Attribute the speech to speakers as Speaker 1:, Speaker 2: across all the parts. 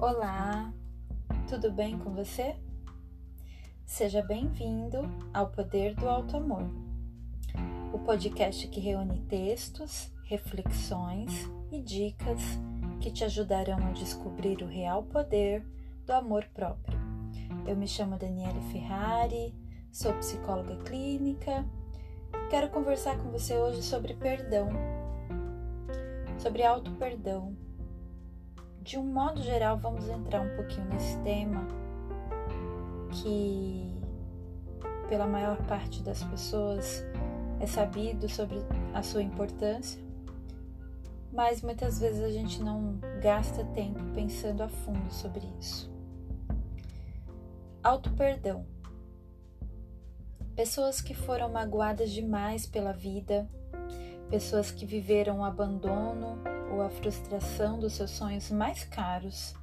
Speaker 1: Olá, tudo bem com você? Seja bem-vindo ao Poder do Alto Amor, o podcast que reúne textos, reflexões e dicas que te ajudarão a descobrir o real poder do amor próprio. Eu me chamo Daniele Ferrari, sou psicóloga clínica. Quero conversar com você hoje sobre perdão, sobre auto-perdão de um modo geral, vamos entrar um pouquinho nesse tema que, pela maior parte das pessoas, é sabido sobre a sua importância, mas muitas vezes a gente não gasta tempo pensando a fundo sobre isso. Auto-perdão. Pessoas que foram magoadas demais pela vida, pessoas que viveram abandono ou a frustração dos seus sonhos mais caros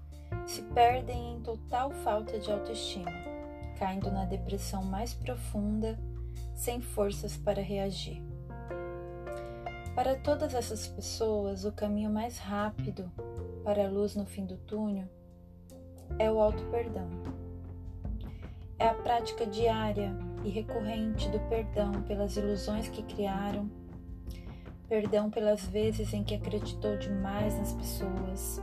Speaker 1: se perdem em total falta de autoestima, caindo na depressão mais profunda, sem forças para reagir. Para todas essas pessoas, o caminho mais rápido para a luz no fim do túnel é o auto-perdão. É a prática diária e recorrente do perdão pelas ilusões que criaram perdão pelas vezes em que acreditou demais nas pessoas,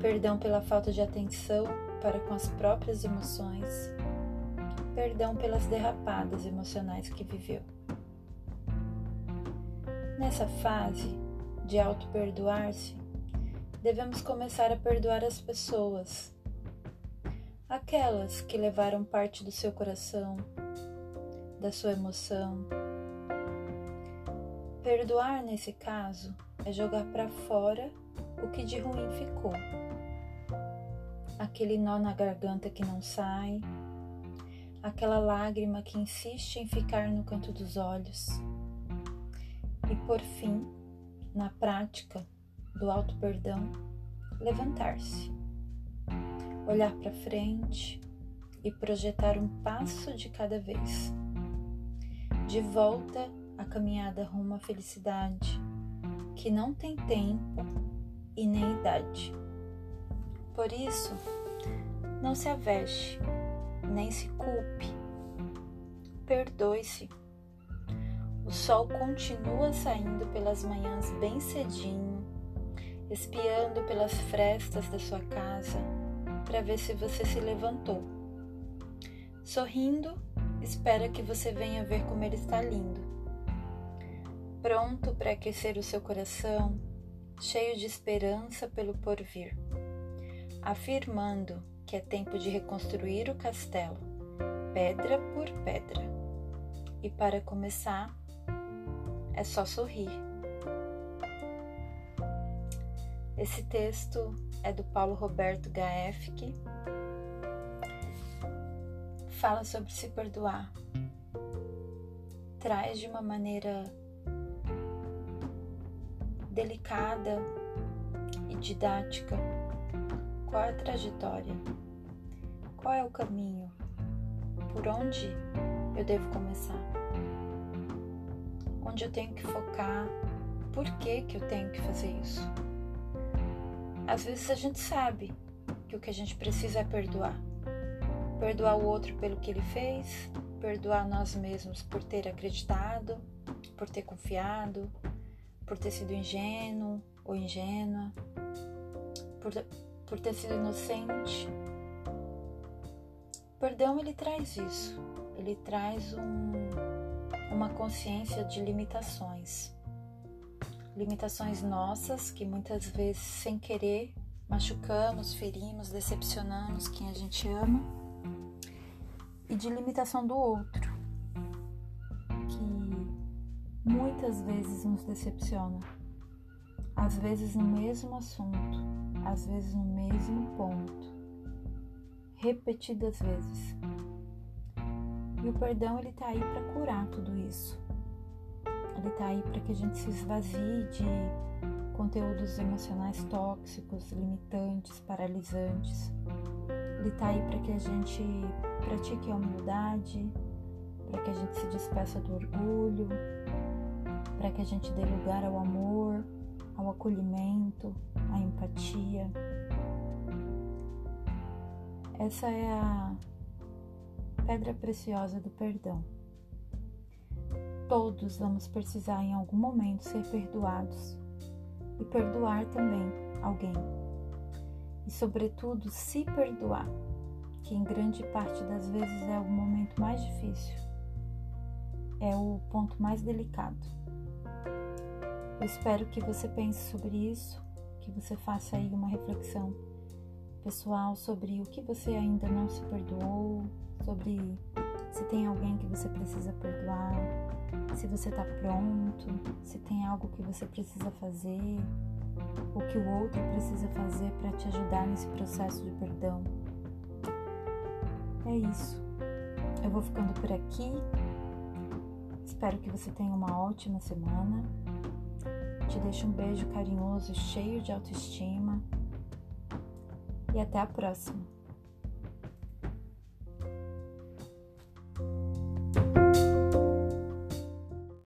Speaker 1: perdão pela falta de atenção para com as próprias emoções, perdão pelas derrapadas emocionais que viveu. Nessa fase de auto-perdoar-se, devemos começar a perdoar as pessoas, aquelas que levaram parte do seu coração, da sua emoção, Perdoar nesse caso é jogar para fora o que de ruim ficou. Aquele nó na garganta que não sai, aquela lágrima que insiste em ficar no canto dos olhos. E por fim, na prática do alto perdão, levantar-se, olhar para frente e projetar um passo de cada vez. De volta a caminhada rumo à felicidade, que não tem tempo e nem idade. Por isso, não se aveste, nem se culpe. Perdoe-se. O sol continua saindo pelas manhãs bem cedinho, espiando pelas frestas da sua casa para ver se você se levantou. Sorrindo, espera que você venha ver como ele está lindo pronto para aquecer o seu coração, cheio de esperança pelo porvir, afirmando que é tempo de reconstruir o castelo, pedra por pedra. E para começar, é só sorrir. Esse texto é do Paulo Roberto Gaefke. Fala sobre se perdoar. Traz de uma maneira delicada e didática. Qual é a trajetória? Qual é o caminho? Por onde eu devo começar? Onde eu tenho que focar? Por que, que eu tenho que fazer isso? Às vezes a gente sabe que o que a gente precisa é perdoar. Perdoar o outro pelo que ele fez, perdoar nós mesmos por ter acreditado, por ter confiado, por ter sido ingênuo ou ingênua, por, por ter sido inocente. O perdão ele traz isso, ele traz um, uma consciência de limitações. Limitações nossas que muitas vezes, sem querer, machucamos, ferimos, decepcionamos quem a gente ama, e de limitação do outro muitas vezes nos decepciona. Às vezes no mesmo assunto, às vezes no mesmo ponto, repetidas vezes. E o perdão ele tá aí para curar tudo isso. Ele tá aí para que a gente se esvazie de conteúdos emocionais tóxicos, limitantes, paralisantes. Ele tá aí para que a gente pratique a humildade, para que a gente se despeça do orgulho, para que a gente dê lugar ao amor, ao acolhimento, à empatia. Essa é a pedra preciosa do perdão. Todos vamos precisar em algum momento ser perdoados e perdoar também alguém. E, sobretudo, se perdoar, que em grande parte das vezes é o momento mais difícil, é o ponto mais delicado. Eu espero que você pense sobre isso, que você faça aí uma reflexão pessoal sobre o que você ainda não se perdoou, sobre se tem alguém que você precisa perdoar, se você está pronto, se tem algo que você precisa fazer, o que o outro precisa fazer para te ajudar nesse processo de perdão. É isso. Eu vou ficando por aqui. Espero que você tenha uma ótima semana. Te deixo um beijo carinhoso, cheio de autoestima. E até a próxima.